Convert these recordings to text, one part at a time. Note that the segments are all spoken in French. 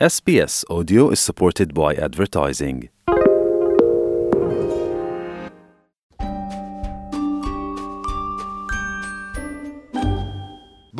SBS Audio is supported by advertising.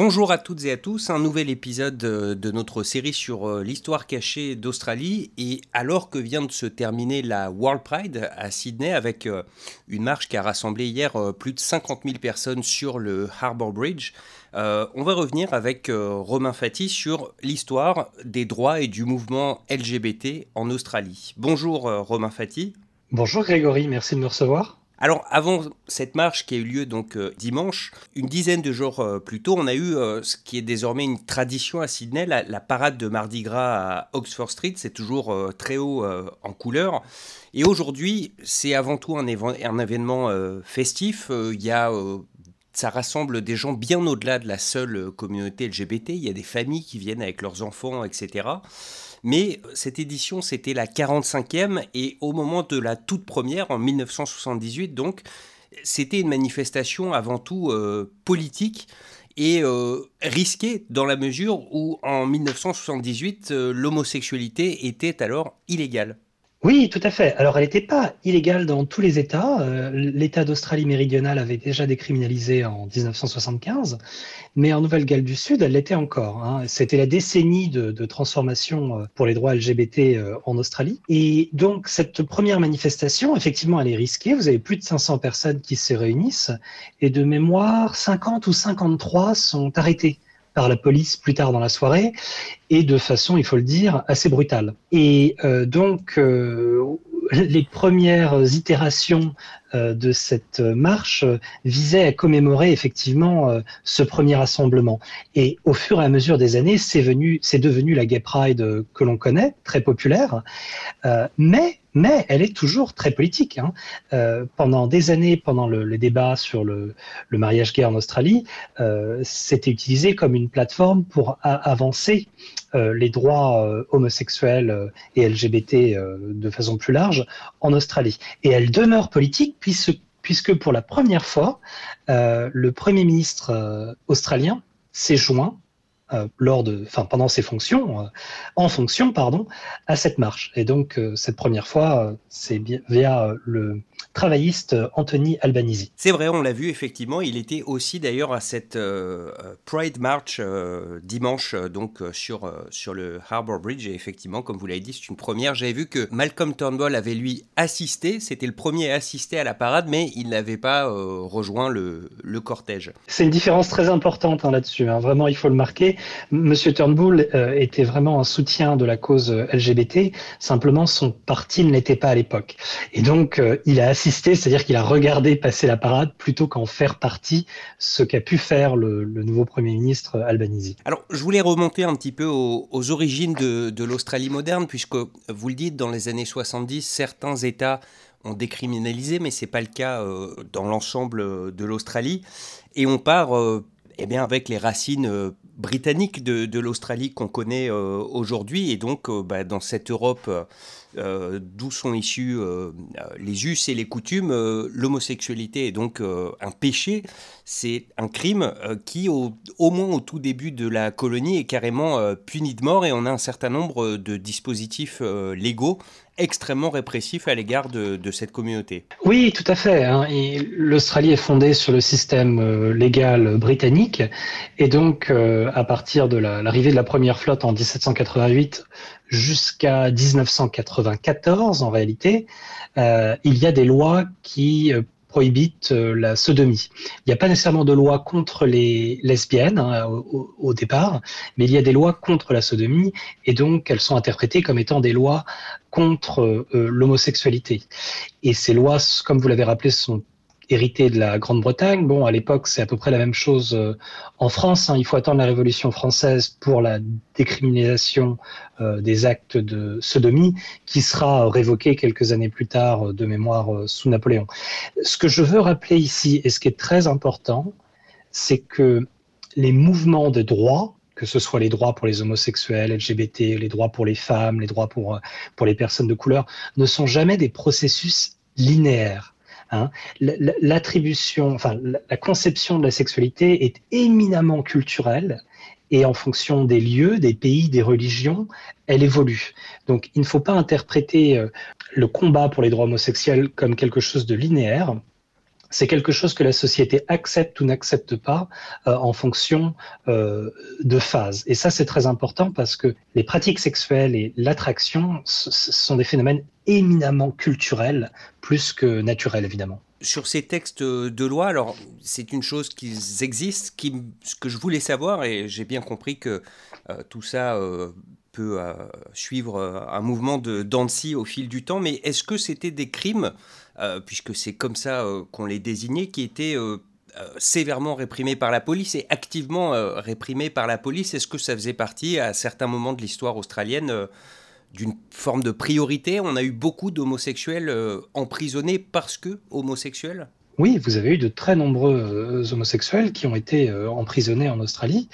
Bonjour à toutes et à tous, un nouvel épisode euh, de notre série sur euh, l'histoire cachée d'Australie et alors que vient de se terminer la World Pride à Sydney avec euh, une marche qui a rassemblé hier plus de 50 000 personnes sur le Harbour Bridge, on va revenir avec Romain Fati sur l'histoire des droits et du mouvement LGBT en Australie. Bonjour Romain Fati. Bonjour Grégory, merci de me recevoir. Alors avant cette marche qui a eu lieu donc euh, dimanche, une dizaine de jours euh, plus tôt, on a eu euh, ce qui est désormais une tradition à Sydney, la, parade de Mardi Gras à Oxford Street. C'est toujours très haut en couleur. Et aujourd'hui, c'est avant tout un, un événement festif. Il y a ça rassemble des gens bien au-delà de la seule communauté LGBT. Il y a des familles qui viennent avec leurs enfants, etc. Mais cette édition, c'était la 45e et au moment de la toute première, en 1978, donc, c'était une manifestation avant tout euh, politique et euh, risquée dans la mesure où en 1978, euh, l'homosexualité était alors illégale. Oui, tout à fait. Alors, elle n'était pas illégale dans tous les États. Euh, L'État d'Australie méridionale avait déjà décriminalisé en 1975, mais en Nouvelle-Galles du Sud, elle l'était encore. Hein. C'était la décennie de, transformation euh, pour les droits LGBT euh, en Australie. Et donc, cette première manifestation, effectivement, elle est risquée. Vous avez plus de 500 personnes qui se réunissent, et de mémoire, 50 ou 53 sont arrêtés par la police plus tard dans la soirée et de façon, il faut le dire, assez brutale. Et euh, donc, euh, les premières itérations de cette marche visaient à commémorer effectivement ce premier rassemblement. Et au fur et à mesure des années, c'est venu, c'est devenu la Gay Pride que l'on connaît, très populaire. mais mais elle est toujours très politique. Hein. Euh, pendant des années, pendant le, débat sur le, mariage gay en Australie, euh, c'était utilisé comme une plateforme pour avancer euh, les droits euh, homosexuels et LGBT de façon plus large en Australie. Et elle demeure politique puisque, pour la première fois, le Premier ministre australien s'est joint euh, lors de, enfin pendant ses fonctions, euh, en fonction pardon, à cette marche. Et donc euh, cette première fois, c'est via le travailliste Anthony Albanese. C'est vrai, on l'a vu effectivement. Il était aussi d'ailleurs à cette Pride March dimanche, donc sur sur le Harbour Bridge. Et effectivement, comme vous l'avez dit, c'est une première. J'avais vu que Malcolm Turnbull avait lui assisté. C'était le premier à assister à la parade, mais il n'avait pas rejoint le, le cortège. C'est une différence très importante hein, là-dessus. Hein. Vraiment, il faut le marquer. Monsieur Turnbull euh, était vraiment un soutien de la cause LGBT, simplement son parti ne l'était pas à l'époque. Et donc, euh, il a assisté, c'est-à-dire qu'il a regardé passer la parade plutôt qu'en faire partie, ce qu'a pu faire le, nouveau Premier ministre Albanese. Alors, je voulais remonter un petit peu aux, origines de, l'Australie moderne, puisque vous le dites, dans les années 70, certains États ont décriminalisé, mais ce n'est pas le cas euh, dans l'ensemble de l'Australie. Et on part eh bien, avec les racines britannique de, l'Australie qu'on connaît euh, aujourd'hui. Et donc, euh, bah, dans cette Europe euh, d'où sont issus les us et les coutumes, l'homosexualité est donc un péché, c'est un crime qui, au, au, moins au tout début de la colonie, est carrément puni de mort. Et on a un certain nombre de dispositifs légaux extrêmement répressif à l'égard de, cette communauté. Oui, tout à fait. Hein. L'Australie est fondée sur le système euh, légal britannique et donc euh, à partir de l'arrivée de la première flotte en 1788 jusqu'à 1994 en réalité, euh, il y a des lois qui prohibite euh, la sodomie. Il n'y a pas nécessairement de loi contre les lesbiennes hein, au, départ, mais il y a des lois contre la sodomie et donc elles sont interprétées comme étant des lois contre euh, l'homosexualité. Et ces lois, comme vous l'avez rappelé, sont hérité de la Grande-Bretagne. Bon, à l'époque, c'est à peu près la même chose euh, en France. Hein. Il faut attendre la Révolution française pour la décriminalisation euh, des actes de sodomie, qui sera révoquée quelques années plus tard euh, de mémoire sous Napoléon. Ce que je veux rappeler ici, et ce qui est très important, c'est que les mouvements de droit, que ce soit les droits pour les homosexuels, LGBT, les droits pour les femmes, les droits pour, pour les personnes de couleur, ne sont jamais des processus linéaires Hein. L'attribution, enfin, la conception de la sexualité est éminemment culturelle et en fonction des lieux, des pays, des religions, elle évolue. Donc il ne faut pas interpréter euh, le combat pour les droits homosexuels comme quelque chose de linéaire. C'est quelque chose que la société accepte ou n'accepte pas euh, en fonction euh, de phases. Et ça, c'est très important parce que les pratiques sexuelles et l'attraction sont des phénomènes éminemment culturels plus que naturels, évidemment sur ces textes de loi, alors c'est une chose qui existe, ce que je voulais savoir, et j'ai bien compris que euh, tout ça peut euh, suivre un mouvement de Dancy au fil du temps, mais est-ce que c'était des crimes, puisque c'est comme ça qu'on les désignait, qui étaient sévèrement réprimés par la police et activement réprimés par la police? Est-ce que ça faisait partie à certains moments de l'histoire australienne d'une forme de priorité? On a eu beaucoup d'homosexuels euh, emprisonnés parce que homosexuels? Oui, vous avez eu de très nombreux euh, homosexuels qui ont été euh, emprisonnés en Australie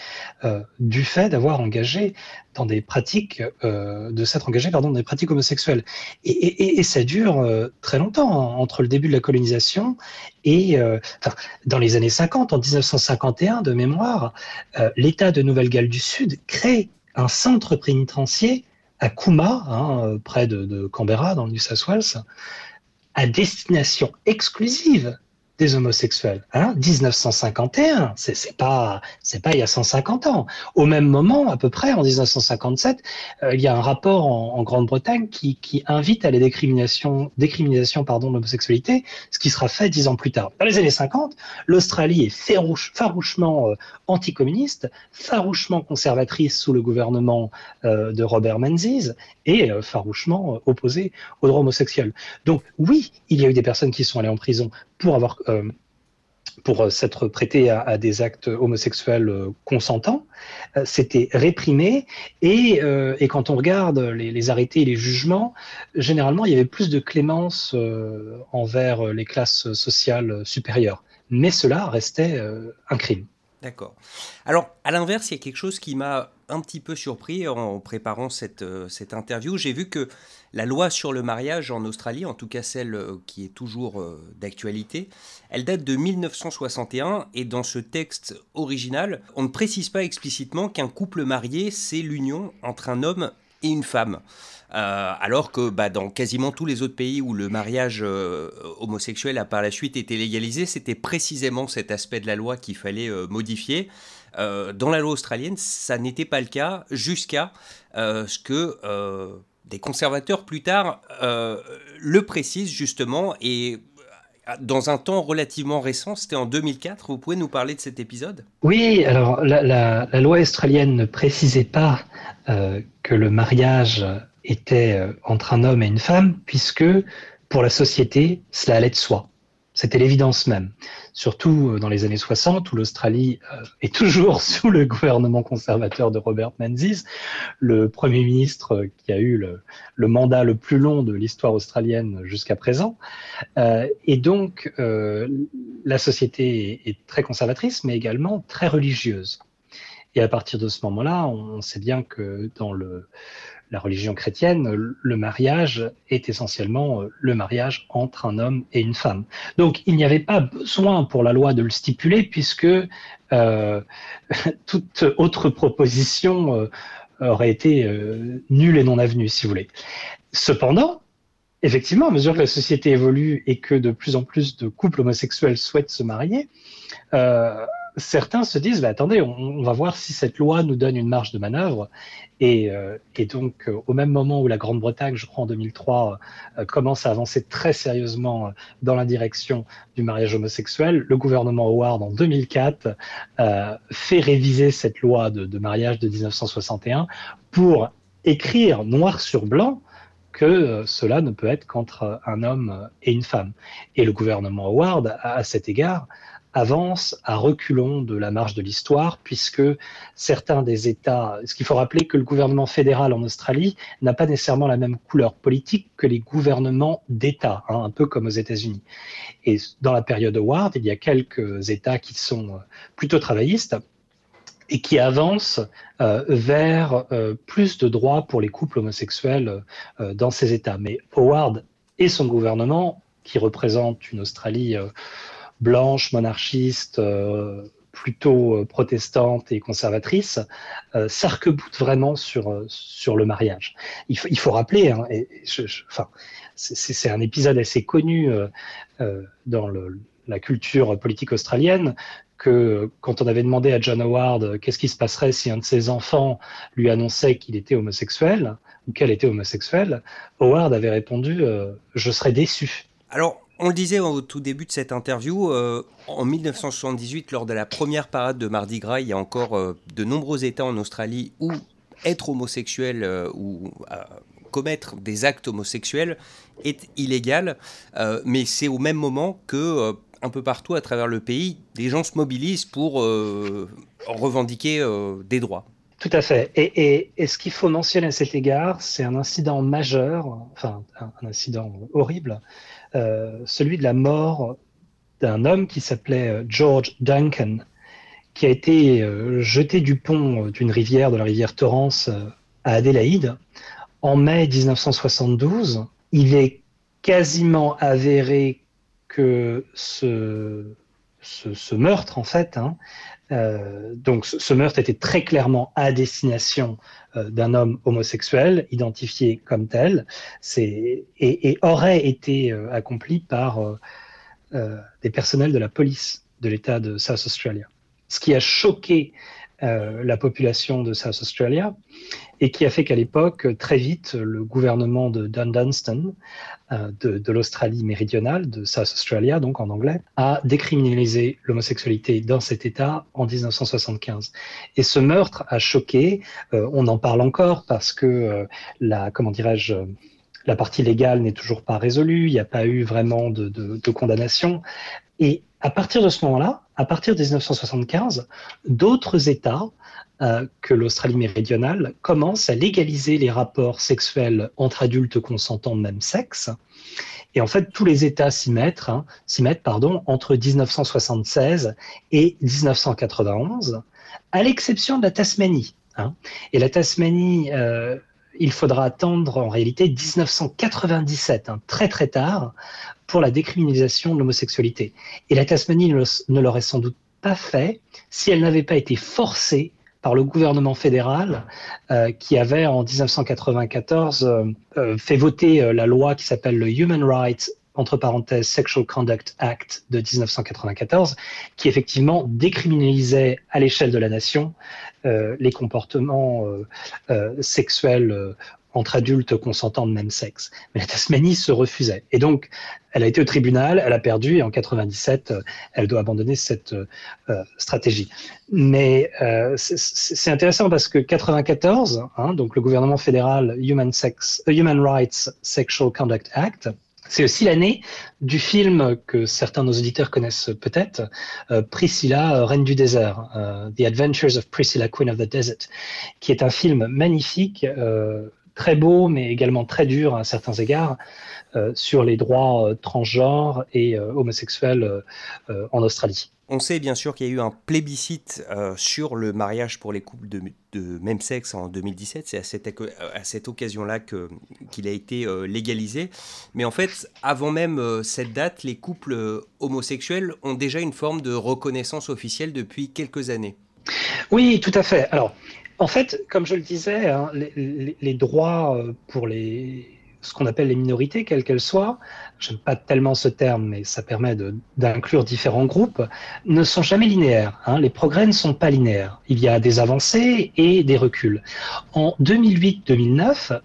du fait d'avoir engagé dans des pratiques, de s'être engagés pardon, dans des pratiques homosexuelles. Et, ça dure très longtemps, hein, entre le début de la colonisation et dans les années 50, en 1951 de mémoire, l'État de Nouvelle-Galles du Sud crée un centre pénitentiaire à Kuma, hein, près de, Canberra, dans le New South Wales, à destination exclusive des homosexuels. Hein 1951, c'est pas c'est pas il y a 150 ans. Au même moment, à peu près en 1957, euh, il y a un rapport en, Grande-Bretagne qui, invite à la décrimination décriminalisation pardon de l'homosexualité, ce qui sera fait dix ans plus tard. Dans les années 50, l'Australie est farouche, farouchement euh, anticommuniste, farouchement conservatrice sous le gouvernement euh, de Robert Menzies et euh, farouchement opposée aux droits homosexuels. Donc oui, il y a eu des personnes qui sont allées en prison pour avoir pour euh, s'être prêté à, des actes homosexuels euh, consentants. C'était réprimé et, quand on regarde les, arrêtés et les jugements, généralement il y avait plus de clémence envers les classes sociales supérieures. Mais cela restait un crime. D'accord. Alors, à l'inverse, il y a quelque chose qui m'a un petit peu surpris en préparant cette, cette interview. J'ai vu que la loi sur le mariage en Australie, en tout cas celle euh, qui est toujours euh, d'actualité, elle date de 1961 et dans ce texte original, on ne précise pas explicitement qu'un couple marié, c'est l'union entre un homme et une femme. Euh, alors que bah, dans quasiment tous les autres pays où le mariage homosexuel a par la suite été légalisé, c'était précisément cet aspect de la loi qu'il fallait modifier. Dans la loi australienne, ça n'était pas le cas jusqu'à ce que des conservateurs plus tard euh, le précisent justement et euh, dans un temps relativement récent, c'était en 2004. Vous pouvez nous parler de cet épisode? Oui, alors la, loi australienne ne précisait pas euh, que le mariage était entre un homme et une femme, puisque pour la société, cela allait de soi. C'était l'évidence même surtout euh, dans les années 60, où l'Australie euh, est toujours sous le gouvernement conservateur de Robert Menzies, le Premier ministre qui a eu le, mandat le plus long de l'histoire australienne jusqu'à présent. Euh, et donc, la société est très conservatrice, mais également très religieuse. Et à partir de ce moment-là, on sait bien que dans le, la religion chrétienne, le mariage est essentiellement euh, le mariage entre un homme et une femme. Donc il n'y avait pas besoin pour la loi de le stipuler puisque euh, toute autre proposition euh, aurait été nulle et non avenue, si vous voulez. Cependant, effectivement, à mesure que la société évolue et que de plus en plus de couples homosexuels souhaitent se marier, certains se disent, bah, attendez, on, va voir si cette loi nous donne une marge de manœuvre. Et, euh, donc, euh, au même moment où la Grande-Bretagne, je crois en 2003, euh, commence à avancer très sérieusement dans la direction du mariage homosexuel, le gouvernement Howard, en 2004, fait réviser cette loi de, de mariage de 1961 pour écrire noir sur blanc que cela ne peut être qu'entre un homme et une femme. Et le gouvernement Howard, à cet égard, avance à reculons de la marge de l'histoire, puisque certains des États, ce qu'il faut rappeler que le gouvernement fédéral en Australie n'a pas nécessairement la même couleur politique que les gouvernements d'État, hein, un peu comme aux États-Unis. Et dans la période Howard, il y a quelques États qui sont euh, plutôt travaillistes et qui avancent euh, vers euh, plus de droits pour les couples homosexuels dans ces États. Mais Howard et son gouvernement, qui représente une Australie blanche, monarchiste, euh, plutôt protestante et conservatrice, s'arc-boute vraiment sur, sur le mariage. Il, faut, rappeler, hein, enfin, c'est un épisode assez connu dans la culture politique australienne, que quand on avait demandé à John Howard qu'est-ce qui se passerait si un de ses enfants lui annonçait qu'il était homosexuel ou qu'elle était homosexuelle, Howard avait répondu Je serais déçu. Alors, on le disait au tout début de cette interview, euh, en 1978, lors de la première parade de Mardi Gras, il y a encore euh, de nombreux États en Australie où être homosexuel euh, ou commettre des actes homosexuels est illégal. mais c'est au même moment que un peu partout à travers le pays, des gens se mobilisent pour revendiquer des droits. Tout à fait. Et, ce qu'il faut mentionner à cet égard, c'est un incident majeur, enfin un incident horrible, euh, celui de la mort d'un homme qui s'appelait euh, George Duncan, qui a été euh, jeté du pont d'une rivière, de la rivière Torrance, à Adélaïde, en mai 1972. Il est quasiment avéré que ce, ce, meurtre, en fait, hein, donc ce, meurtre était très clairement à destination euh, d'un homme homosexuel identifié comme tel et, aurait été euh, accompli par euh, des personnels de la police de l'État de South Australia. Ce qui a choqué euh, la population de South Australia et qui a fait qu'à l'époque, très vite, le gouvernement de Dunstan, euh, de, l'Australie méridionale, de South Australia, donc en anglais, a décriminalisé l'homosexualité dans cet État en 1975. Et ce meurtre a choqué, euh, on en parle encore parce que la, comment dirais-je, la partie légale n'est toujours pas résolue, il n'y a pas eu vraiment de condamnation. Et à partir de ce moment-là, à partir de 1975, d'autres États euh, que l'Australie méridionale commencent à légaliser les rapports sexuels entre adultes consentants de même sexe. Et en fait, tous les États s'y mettent, hein, s'y mettent pardon, entre 1976 et 1991, à l'exception de la Tasmanie. Hein. Et la Tasmanie, euh, il faudra attendre en réalité 1997, hein, très très tard, pour la décriminalisation de l'homosexualité. Et la Tasmanie ne l'aurait sans doute pas fait si elle n'avait pas été forcée par le gouvernement fédéral euh, qui avait en 1994 euh, euh, fait voter la loi qui s'appelle le Human Rights entre parenthèses Sexual Conduct Act de 1994, qui effectivement décriminalisait à l'échelle de la nation les comportements sexuels entre adultes consentants de même sexe. Mais la Tasmanie se refusait. Et donc, elle a été au tribunal, elle a perdu, et en 97, euh, elle doit abandonner cette euh, euh, stratégie. Mais c'est intéressant parce que 94, hein, donc le gouvernement fédéral Human Rights Sexual Conduct Act, c'est aussi l'année du film que certains de nos auditeurs connaissent peut-être, Priscilla, Reine du désert, The Adventures of Priscilla, Queen of the Desert, qui est un film magnifique très beau, mais également très dur à certains égards, euh, sur les droits euh, transgenres et euh, homosexuels en Australie. On sait bien sûr qu'il y a eu un plébiscite sur le mariage pour les couples de, même sexe en 2017. C'est à cette, cette occasion-là qu'il a été légalisé. Mais en fait, avant même cette date, les couples homosexuels ont déjà une forme de reconnaissance officielle depuis quelques années. Oui, tout à fait. Alors, en fait, comme je le disais, hein, les, droits euh, pour les, ce qu'on appelle les minorités, quelles qu'elles soient, j'aime pas tellement ce terme, mais ça permet d'inclure différents groupes, ne sont jamais linéaires. Hein. Les progrès ne sont pas linéaires. Il y a des avancées et des reculs. En 2008-2009,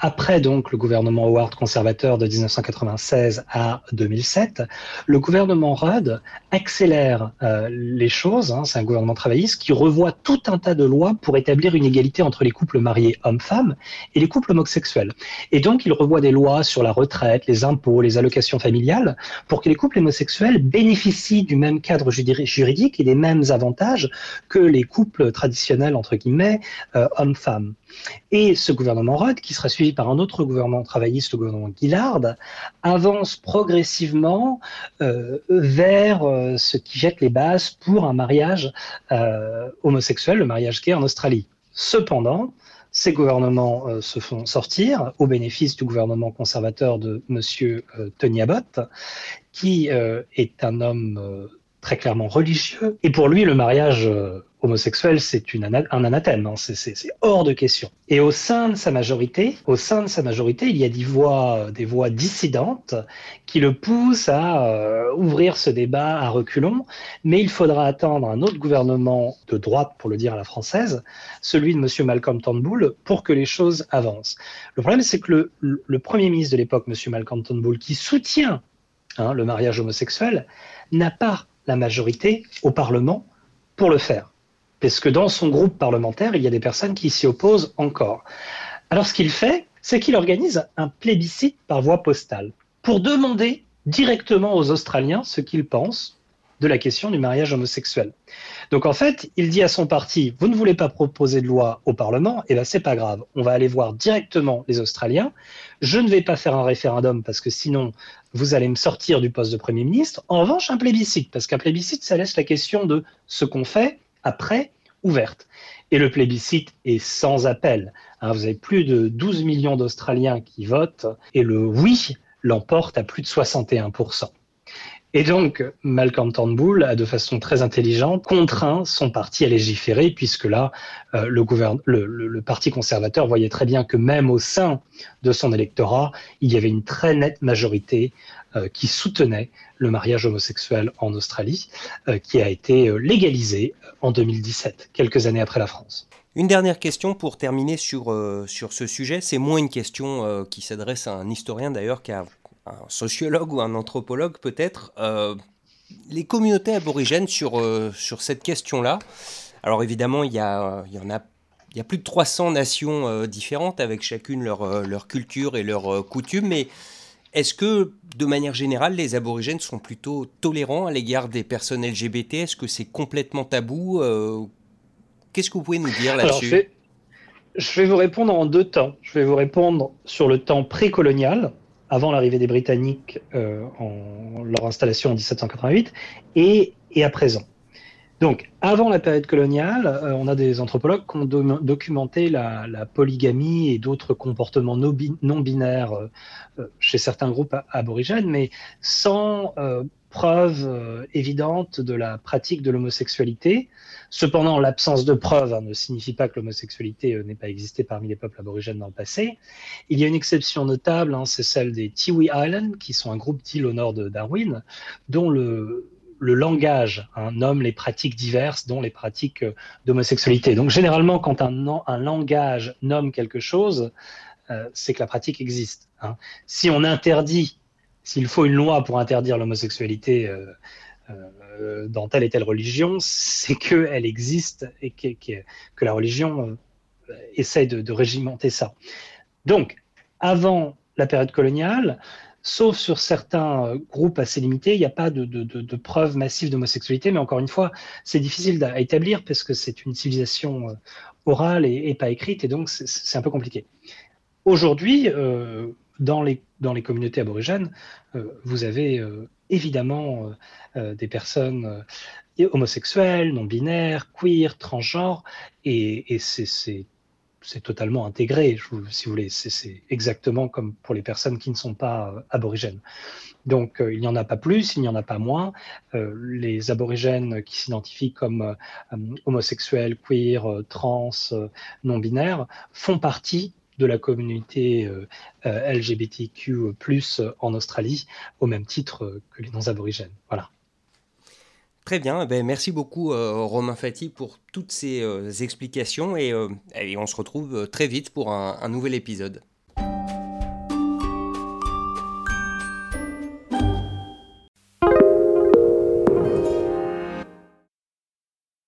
après donc le gouvernement Howard conservateur de 1996 à 2007, le gouvernement Rudd accélère euh, les choses. Hein, c'est un gouvernement travailliste qui revoit tout un tas de lois pour établir une égalité entre les couples mariés hommes-femmes et les couples homosexuels. Et donc il revoit des lois sur la retraite, les impôts, les allocations familiales pour que les couples homosexuels bénéficient du même cadre juridique et des mêmes avantages que les couples traditionnels entre guillemets euh, hommes-femmes. Et ce gouvernement Rudd, qui sera suivi par un autre gouvernement travailliste, le gouvernement Gillard, avance progressivement euh, vers euh, ce qui jette les bases pour un mariage euh, homosexuel, le mariage gay en Australie. Cependant, ces gouvernements se font sortir au bénéfice du gouvernement conservateur de M. Tony Abbott, qui est un homme très clairement religieux. Et pour lui, le mariage euh, homosexuel, c'est un anathème, hein. c'est hors de question. Et au sein de sa majorité, au sein de sa majorité, il y a des voix, des voix dissidentes qui le poussent à euh, ouvrir ce débat à reculons, mais il faudra attendre un autre gouvernement de droite, pour le dire à la française, celui de M. Malcolm Turnbull, pour que les choses avancent. Le problème, c'est que le, le, Premier ministre de l'époque, M. Malcolm Turnbull, qui soutient hein, le mariage homosexuel, n'a pas la majorité au Parlement pour le faire. Parce que dans son groupe parlementaire, il y a des personnes qui s'y opposent encore. Alors ce qu'il fait, c'est qu'il organise un plébiscite par voie postale pour demander directement aux Australiens ce qu'ils pensent de la question du mariage homosexuel. Donc en fait, il dit à son parti vous ne voulez pas proposer de loi au Parlement, eh bien c'est pas grave, on va aller voir directement les Australiens. Je ne vais pas faire un référendum parce que sinon vous allez me sortir du poste de Premier ministre. En revanche, un plébiscite, parce qu'un plébiscite, ça laisse la question de ce qu'on fait après ouverte. Et le plébiscite est sans appel. Hein, vous avez plus de 12 millions d'Australiens qui votent et le oui l'emporte à plus de 61%. Et donc, Malcolm Turnbull a de façon très intelligente contraint son parti à légiférer, puisque là, euh, le, Parti conservateur voyait très bien que même au sein de son électorat, il y avait une très nette majorité euh, qui soutenait le mariage homosexuel en Australie, euh, qui a été légalisé en 2017, quelques années après la France. Une dernière question pour terminer sur, sur ce sujet. C'est moins une question qui s'adresse à un historien d'ailleurs qu'à un sociologue ou un anthropologue peut-être, euh, les communautés aborigènes sur, euh, sur cette question-là. Alors évidemment, il y, a, il y en a il y a plus de 300 nations euh, différentes avec chacune leur, leur culture et leurs coutumes, mais est-ce que, de manière générale, les aborigènes sont plutôt tolérants à l'égard des personnes LGBT Est-ce que c'est complètement tabou Qu'est-ce que vous pouvez nous dire là-dessus? je vais vous répondre en deux temps. Je vais vous répondre sur le temps précolonial, avant l'arrivée des Britanniques euh, en leur installation en 1788 et, et à présent. Donc, avant la période coloniale, euh, on a des anthropologues qui ont documenté la, polygamie et d'autres comportements non binaires euh, chez certains groupes aborigènes, mais sans preuve euh, évidente de la pratique de l'homosexualité. Cependant, l'absence de preuve hein, ne signifie pas que l'homosexualité euh, n'ait pas existé parmi les peuples aborigènes dans le passé. Il y a une exception notable, hein, c'est celle des Tiwi Islands, qui sont un groupe d'îles au nord de Darwin, dont le, le langage hein, nomme les pratiques diverses, dont les pratiques euh, d'homosexualité. Donc généralement, quand un, langage nomme quelque chose, c'est que la pratique existe. Hein. Si on interdit s'il faut une loi pour interdire l'homosexualité euh, euh, dans telle et telle religion, c'est qu'elle existe et que, la religion euh, essaie de, régimenter ça. Donc, avant la période coloniale, sauf sur certains groupes assez limités, il n'y a pas de, preuves massives d'homosexualité, mais encore une fois, c'est difficile à établir parce que c'est une civilisation orale et, pas écrite, et donc c'est un peu compliqué. Aujourd'hui, dans les, dans les communautés aborigènes, euh, vous avez euh, évidemment euh, des personnes homosexuelles, non binaires, queer, transgenres, et, et c'est totalement intégré, si vous voulez. C'est exactement comme pour les personnes qui ne sont pas aborigènes. Donc, il n'y en a pas plus, il n'y en a pas moins. les aborigènes qui s'identifient comme homosexuels, queer, trans, non binaires font partie de la communauté euh, euh, LGBTQ en Australie, au même titre que les non-aborigènes. Voilà. Très bien, ben, merci beaucoup euh, Romain Fati pour toutes ces explications et, on se retrouve très vite pour un nouvel épisode.